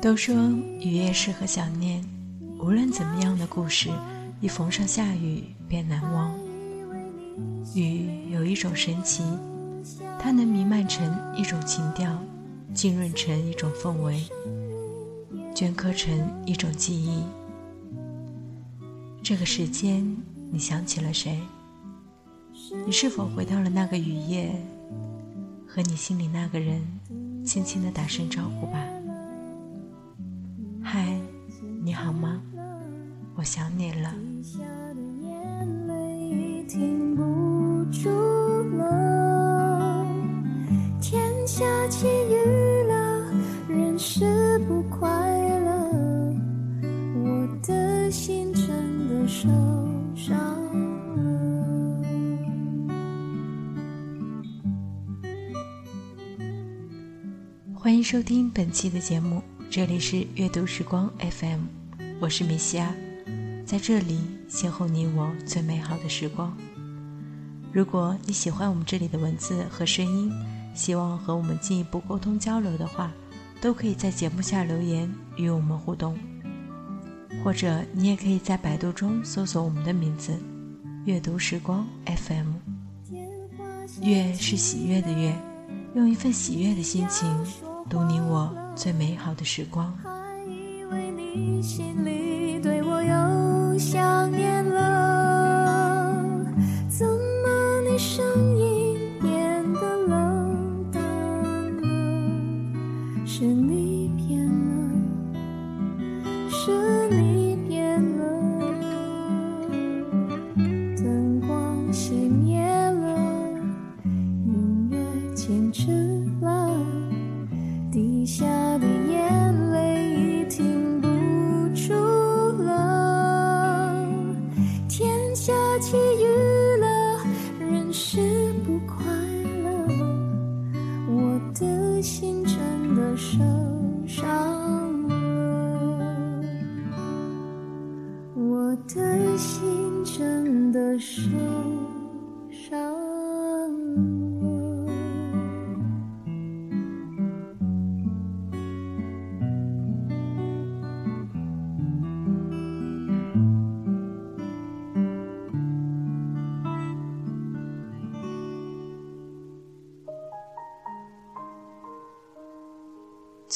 都说雨夜适合想念，无论怎么样的故事，一逢上下雨便难忘。雨有一种神奇，它能弥漫成一种情调，浸润成一种氛围，镌刻成一种记忆。这个时间，你想起了谁？你是否回到了那个雨夜，和你心里那个人轻轻的打声招呼吧？我想你了。天下起雨了，人是不快乐，我的心真的受伤了。欢迎收听本期的节目。这里是阅读时光 FM，我是米西亚，在这里邂逅你我最美好的时光。如果你喜欢我们这里的文字和声音，希望和我们进一步沟通交流的话，都可以在节目下留言与我们互动，或者你也可以在百度中搜索我们的名字“阅读时光 FM”。月是喜悦的月，用一份喜悦的心情读你我。最美好的时光。还以为你心里想念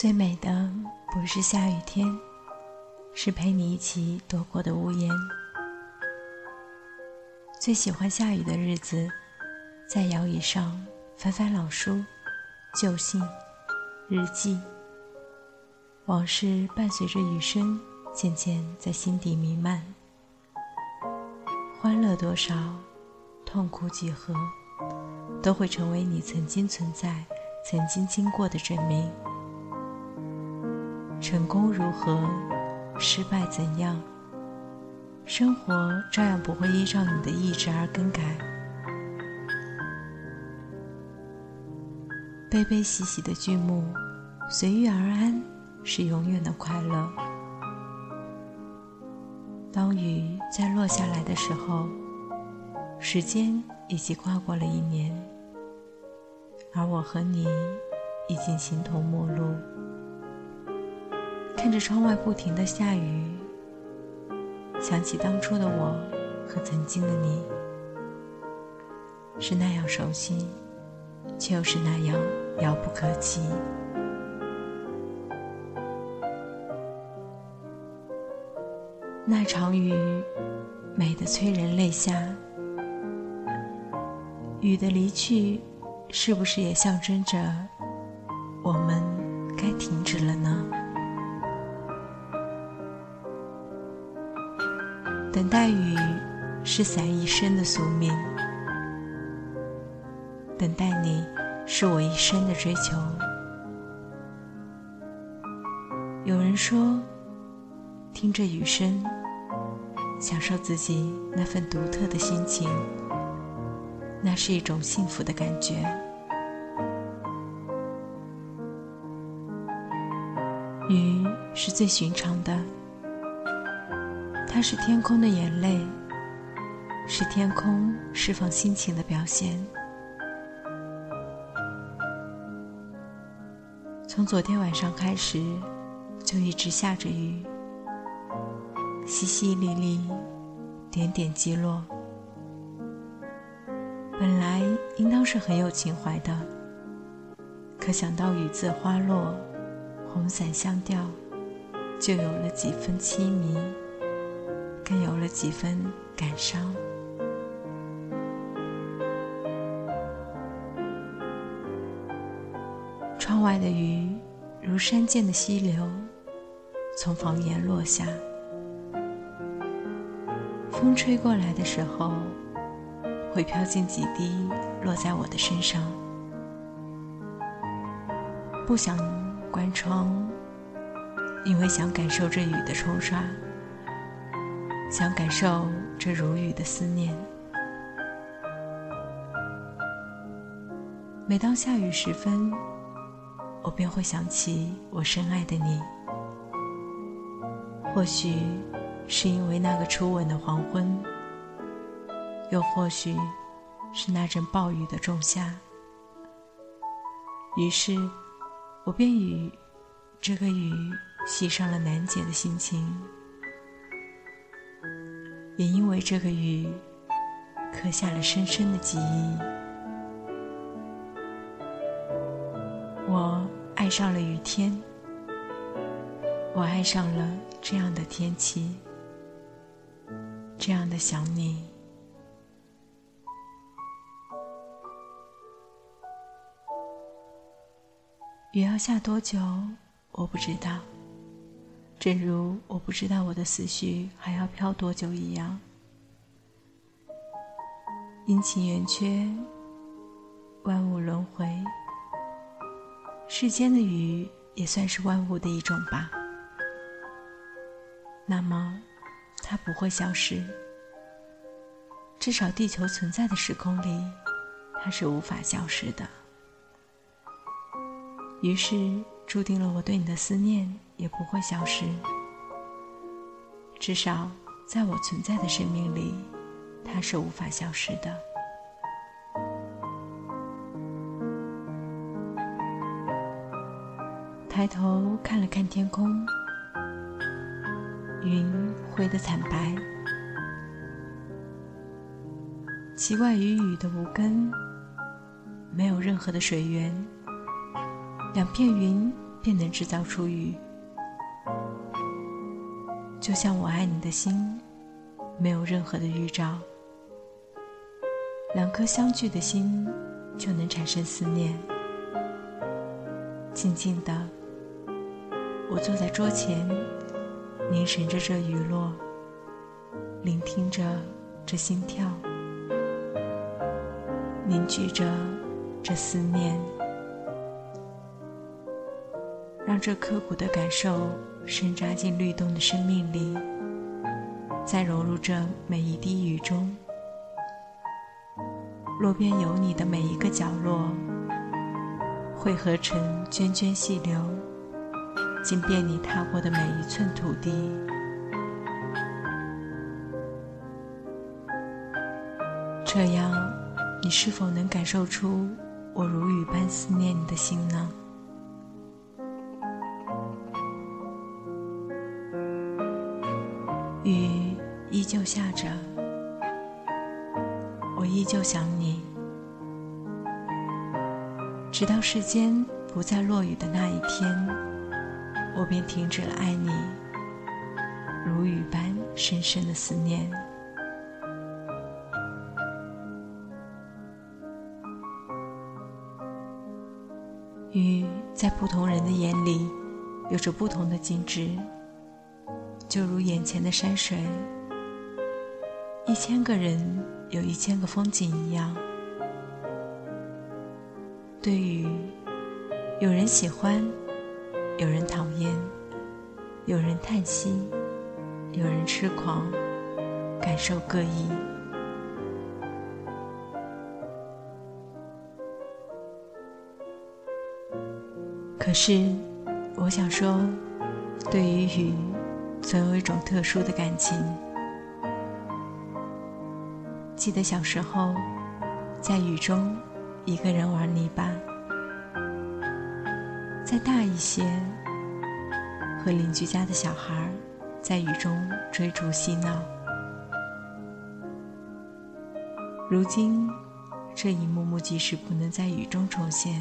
最美的不是下雨天，是陪你一起躲过的屋檐。最喜欢下雨的日子，在摇椅上翻翻老书、旧信、日记，往事伴随着雨声，渐渐在心底弥漫。欢乐多少，痛苦几何，都会成为你曾经存在、曾经经过的证明。成功如何，失败怎样，生活照样不会依照你的意志而更改。悲悲喜喜的剧目，随遇而安是永远的快乐。当雨在落下来的时候，时间已经跨过了一年，而我和你已经形同陌路。看着窗外不停的下雨，想起当初的我和曾经的你，是那样熟悉，却又是那样遥不可及。那场雨，美得催人泪下。雨的离去，是不是也象征着我们该停止了呢？等待雨是伞一生的宿命，等待你是我一生的追求。有人说，听着雨声，享受自己那份独特的心情，那是一种幸福的感觉。雨是最寻常的。是天空的眼泪，是天空释放心情的表现。从昨天晚上开始，就一直下着雨，淅淅沥沥，点点击落。本来应当是很有情怀的，可想到雨字花落，红伞相吊，就有了几分凄迷，更有了几分感伤。窗外的雨如山涧的溪流，从房檐落下，风吹过来的时候。会飘进几滴，落在我的身上。不想关窗，因为想感受这雨的冲刷，想感受这如雨的思念。每当下雨时分，我便会想起我深爱的你。或许是因为那个初吻的黄昏。又或许，是那阵暴雨的仲夏。于是，我便与这个雨系上了难解的心情，也因为这个雨，刻下了深深的记忆。我爱上了雨天，我爱上了这样的天气，这样的想你。雨要下多久，我不知道。正如我不知道我的思绪还要飘多久一样。阴晴圆缺，万物轮回。世间的雨也算是万物的一种吧。那么，它不会消失。至少地球存在的时空里，它是无法消失的。于是，注定了我对你的思念也不会消失。至少，在我存在的生命里，它是无法消失的。抬头看了看天空，云灰的惨白。奇怪于雨的无根，没有任何的水源。两片云便能制造出雨，就像我爱你的心，没有任何的预兆。两颗相聚的心就能产生思念。静静的，我坐在桌前，凝神着这雨落，聆听着这心跳，凝聚着这思念。让这刻骨的感受深扎进律动的生命里，再融入这每一滴雨中。路边有你的每一个角落，汇合成涓涓细流，经遍你踏过的每一寸土地。这样，你是否能感受出我如雨般思念你的心呢？我想你，直到世间不再落雨的那一天，我便停止了爱你，如雨般深深的思念。雨在不同人的眼里，有着不同的景致。就如眼前的山水，一千个人有一千个风景一样。对于有人喜欢，有人讨厌，有人叹息，有人痴狂，感受各异。可是，我想说，对于雨。总有一种特殊的感情。记得小时候，在雨中一个人玩泥巴；再大一些，和邻居家的小孩在雨中追逐嬉闹。如今，这一幕幕即使不能在雨中重现，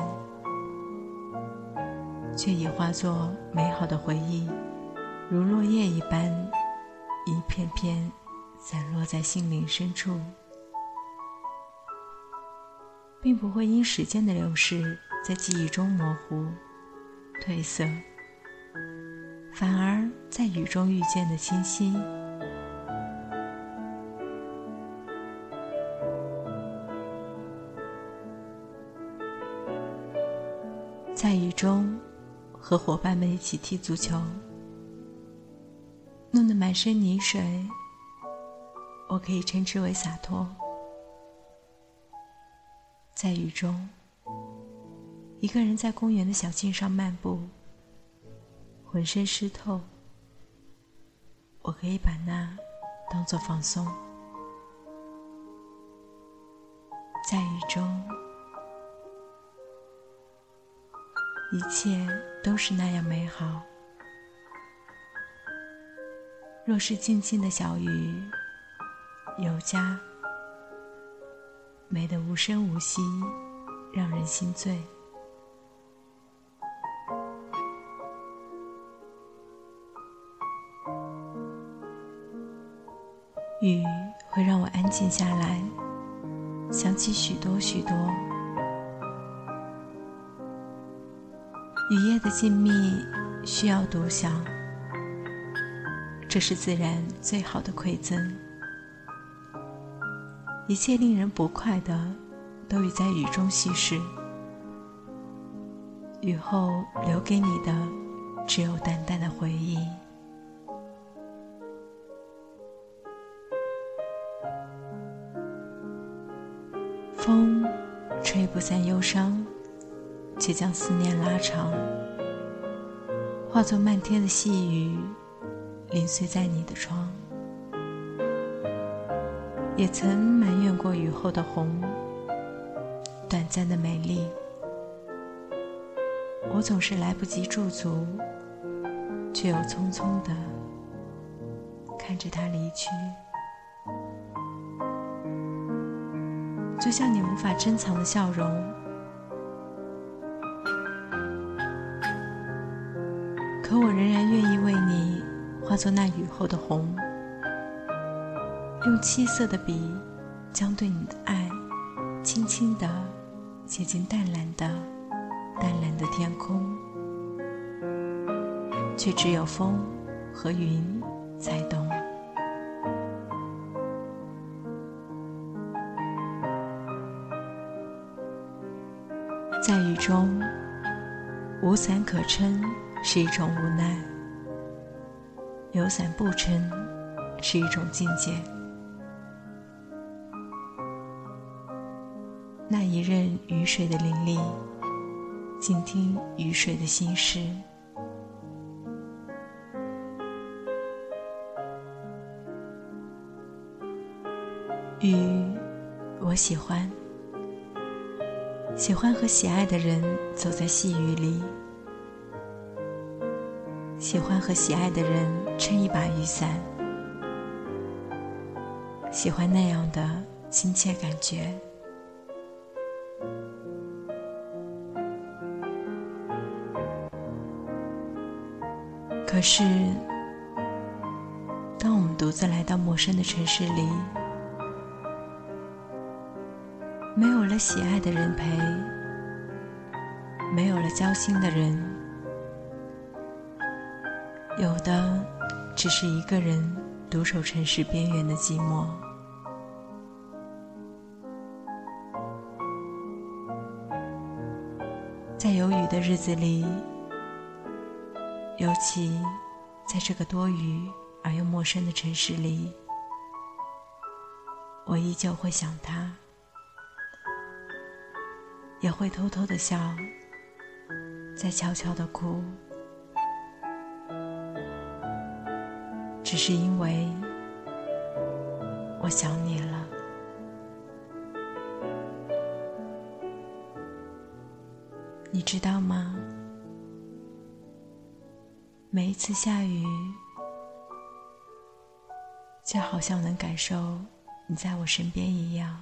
却已化作美好的回忆，如落叶一般，一片片散落在心灵深处，并不会因时间的流逝在记忆中模糊、褪色。反而在雨中遇见的清晰，在雨中和伙伴们一起踢足球，弄得满身泥水，我可以称之为洒脱。在雨中，一个人在公园的小径上漫步。浑身湿透，我可以把那当做放松。在雨中，一切都是那样美好。若是静静的小雨，有家，美得无声无息，让人心醉。雨会让我安静下来，想起许多许多。雨夜的静谧需要独享，这是自然最好的馈赠。一切令人不快的，都已在雨中稀释。雨后留给你的，只有淡淡的回忆。风吹不散忧伤，却将思念拉长，化作漫天的细雨，零碎在你的窗。也曾埋怨过雨后的红，短暂的美丽，我总是来不及驻足，却又匆匆的看着它离去。就像你无法珍藏的笑容，可我仍然愿意为你化作那雨后的红，用七色的笔，将对你的爱轻轻地写进淡蓝的、淡蓝的天空，却只有风和云才懂。在雨中，无伞可撑是一种无奈；有伞不撑是一种境界。那一任雨水的淋漓，静听雨水的心事。雨，我喜欢。喜欢和喜爱的人走在细雨里，喜欢和喜爱的人撑一把雨伞，喜欢那样的亲切感觉。可是，当我们独自来到陌生的城市里，没有了喜爱的人陪，没有了交心的人，有的只是一个人独守城市边缘的寂寞。在有雨的日子里，尤其在这个多雨而又陌生的城市里，我依旧会想他。也会偷偷的笑，再悄悄的哭，只是因为我想你了。你知道吗？每一次下雨，就好像能感受你在我身边一样。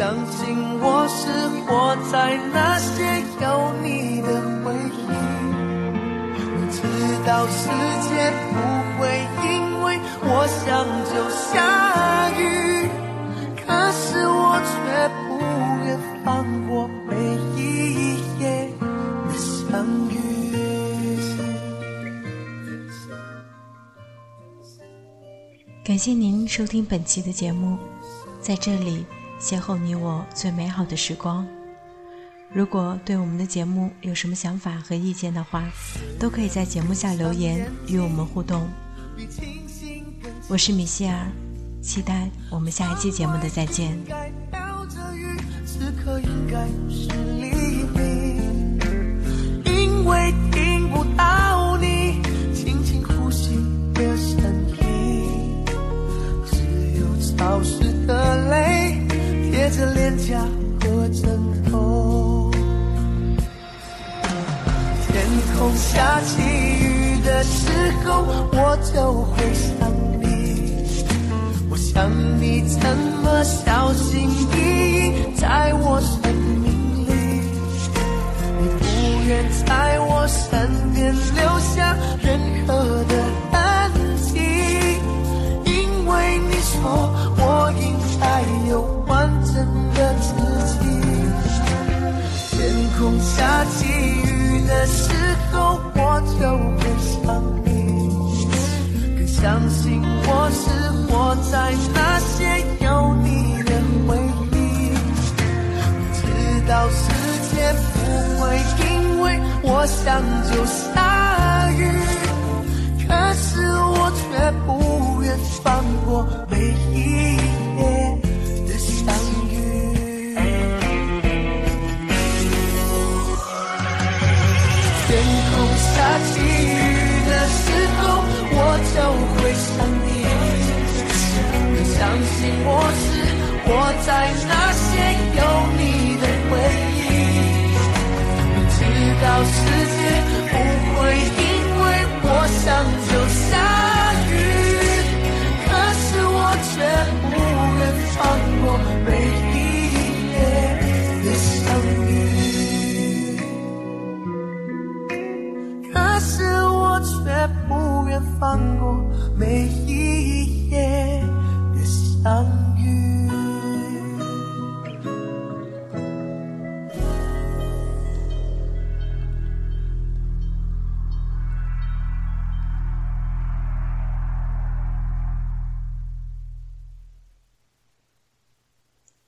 相信我是活在那些有你的回忆。明知道世界不会因为我想就下雨，可是我却不愿放过每一夜的相遇。感谢您收听本期的节目，在这里邂逅你我最美好的时光。如果对我们的节目有什么想法和意见的话，都可以在节目下留言与我们互动。我是米歇尔，期待我们下一期节目的再见。因为着脸颊和枕头。天空下起雨的时候，我就会想你。我想你怎么小心翼翼在我生命里，你不愿在我身边留下任何下起雨的时候，我就会想你，更相信我是活在那些有你的回忆。知道世界不会因为我想就下雨，可是我却不愿放过